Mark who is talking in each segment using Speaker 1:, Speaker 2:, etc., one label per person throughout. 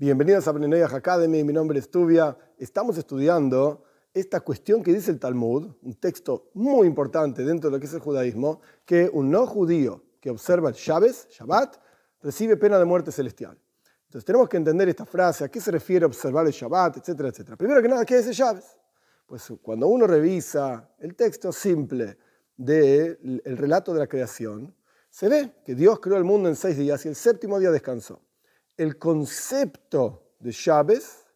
Speaker 1: Bienvenidos a Benenoyah Academy, mi nombre es Tubia. Estamos estudiando esta cuestión que dice el Talmud, un texto muy importante dentro de lo que es el judaísmo, que un no judío que observa el Shabbat, recibe pena de muerte celestial. Entonces tenemos que entender esta frase, a qué se refiere observar el Shabbat, etcétera, etcétera. Primero que nada, ¿qué es el Shabbat? Pues cuando uno revisa el texto simple del relato de la creación, se ve que Dios creó el mundo en seis días y el séptimo día descansó el concepto de Chávez,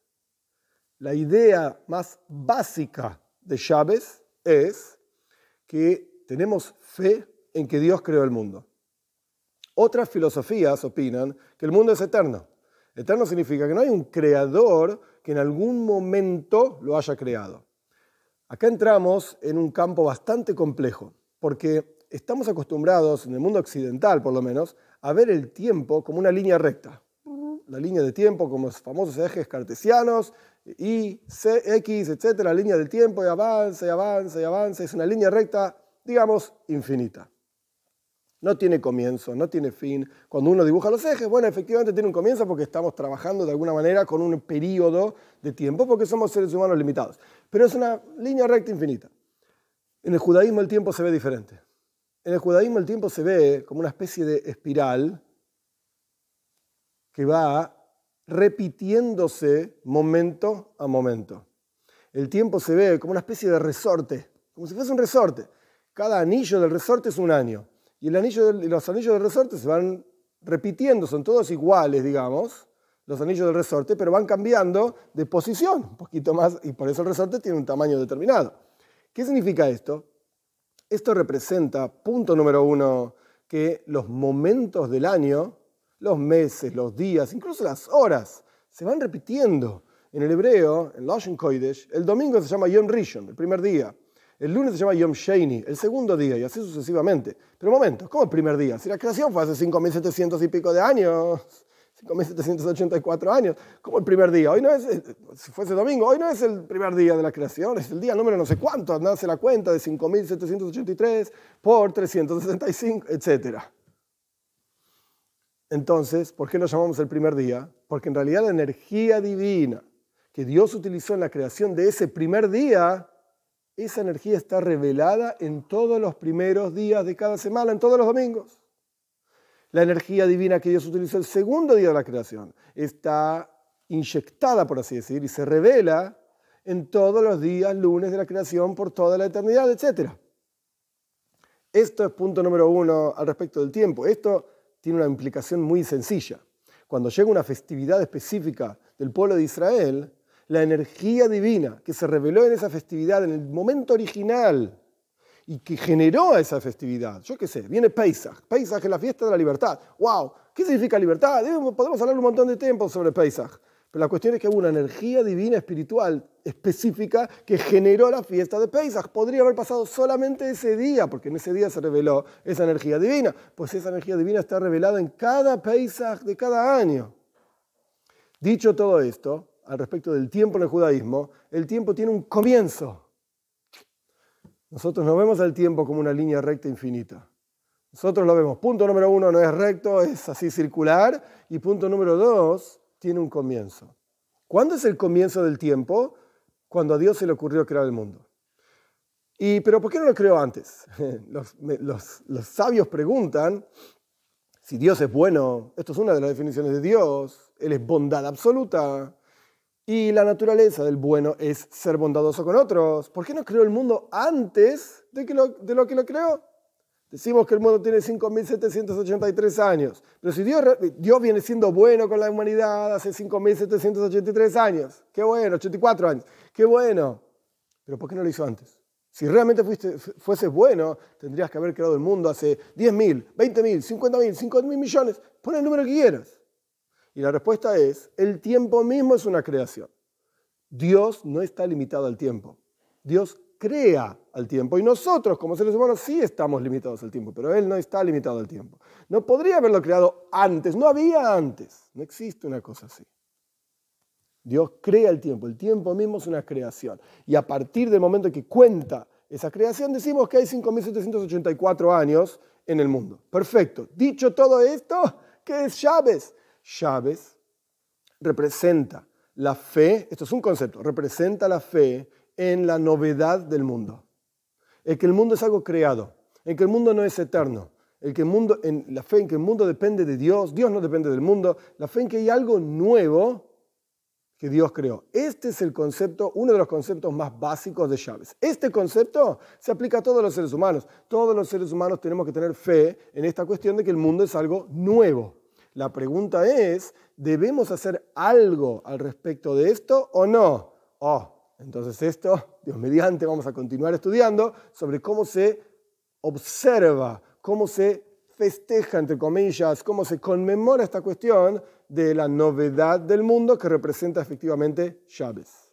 Speaker 1: la idea más básica de Chávez es que tenemos fe en que Dios creó el mundo. Otras filosofías opinan que el mundo es eterno. Eterno significa que no hay un creador que en algún momento lo haya creado. Acá entramos en un campo bastante complejo, porque estamos acostumbrados, en el mundo occidental por lo menos, a ver el tiempo como una línea recta la línea de tiempo como los famosos ejes cartesianos, Y, C, X, etc. La línea del tiempo y avanza y avanza y avanza. Es una línea recta, digamos, infinita. No tiene comienzo, no tiene fin. Cuando uno dibuja los ejes, bueno, efectivamente tiene un comienzo porque estamos trabajando de alguna manera con un periodo de tiempo porque somos seres humanos limitados. Pero es una línea recta infinita. En el judaísmo el tiempo se ve diferente. En el judaísmo el tiempo se ve como una especie de espiral que va repitiéndose momento a momento. El tiempo se ve como una especie de resorte, como si fuese un resorte. Cada anillo del resorte es un año. Y, los anillos del resorte se van repitiendo, son todos iguales, digamos, los anillos del resorte, pero van cambiando de posición un poquito más, y por eso el resorte tiene un tamaño determinado. ¿Qué significa esto? Esto representa, punto número uno, que los momentos del año los meses, los días, incluso las horas, se van repitiendo. En el hebreo, en Lashon Kodesh, el domingo se llama Yom Rishon, el primer día. El lunes se llama Yom Sheni, el segundo día, y así sucesivamente. Pero un momento, ¿cómo el primer día? Si la creación fue hace 5.700 y pico de años, 5.784 años, ¿cómo el primer día? Hoy no es, si fuese domingo, hoy no es el primer día de la creación, es el día número no sé cuánto, nace la cuenta de 5.783 por 365, etcétera. Entonces, ¿por qué lo llamamos el primer día? Porque en realidad la energía divina que Dios utilizó en la creación de ese primer día, esa energía está revelada en todos los primeros días de cada semana, en todos los domingos. La energía divina que Dios utilizó el segundo día de la creación está inyectada, por así decir, y se revela en todos los días lunes de la creación por toda la eternidad, etc. Esto es punto número uno al respecto del tiempo. Esto tiene una implicación muy sencilla. Cuando llega una festividad específica del pueblo de Israel, la energía divina que se reveló en esa festividad, en el momento original, y que generó esa festividad. Yo qué sé, viene Pesach. Pesach es la fiesta de la libertad. ¡Wow! ¿Qué significa libertad? Podemos hablar un montón de tiempo sobre Pesach. Pero la cuestión es que hubo una energía divina espiritual específica que generó la fiesta de Pesach. Podría haber pasado solamente ese día, porque en ese día se reveló esa energía divina. Pues esa energía divina está revelada en cada Pesach de cada año. Dicho todo esto, al respecto del tiempo en el judaísmo, el tiempo tiene un comienzo. Nosotros no vemos el tiempo como una línea recta infinita. Nosotros lo vemos. Punto número uno no es recto, es así circular. Y punto número dos, tiene un comienzo. ¿Cuándo es el comienzo del tiempo? Cuando a Dios se le ocurrió crear el mundo. Y, pero ¿por qué no lo creó antes? Los, sabios preguntan si Dios es bueno. Esto es una de las definiciones de Dios. Él es bondad absoluta. Y la naturaleza del bueno es ser bondadoso con otros. ¿Por qué no creó el mundo antes de, lo, de lo que lo creó? Decimos que el mundo tiene 5.783 años, pero si Dios, viene siendo bueno con la humanidad hace 5.783 años, qué bueno, 84 años, qué bueno, pero ¿por qué no lo hizo antes? Si realmente fuiste, fueses bueno, tendrías que haber creado el mundo hace 10.000, 20.000, 50.000, 5.000 millones, pon el número que quieras. Y la respuesta es, el tiempo mismo es una creación. Dios no está limitado al tiempo. Dios crea al tiempo. Y nosotros, como seres humanos, sí estamos limitados al tiempo, pero Él no está limitado al tiempo. No podría haberlo creado antes, no había antes. No existe una cosa así. Dios crea el tiempo, el tiempo mismo es una creación. Y a partir del momento que cuenta esa creación, decimos que hay 5.784 años en el mundo. Perfecto. Dicho todo esto, ¿qué es Chávez? Chávez representa la fe, esto es un concepto, representa la fe en la novedad del mundo. En que el mundo es algo creado, en que el mundo no es eterno, el que el mundo, en la fe en que el mundo depende de Dios, Dios no depende del mundo, la fe en que hay algo nuevo que Dios creó. Este es el concepto, uno de los conceptos más básicos de Chávez. Este concepto se aplica a todos los seres humanos. Todos los seres humanos tenemos que tener fe en esta cuestión de que el mundo es algo nuevo. La pregunta es, ¿debemos hacer algo al respecto de esto o no? Oh, entonces esto, Dios mediante, vamos a continuar estudiando sobre cómo se observa, cómo se festeja, entre comillas, cómo se conmemora esta cuestión de la novedad del mundo que representa efectivamente Chávez.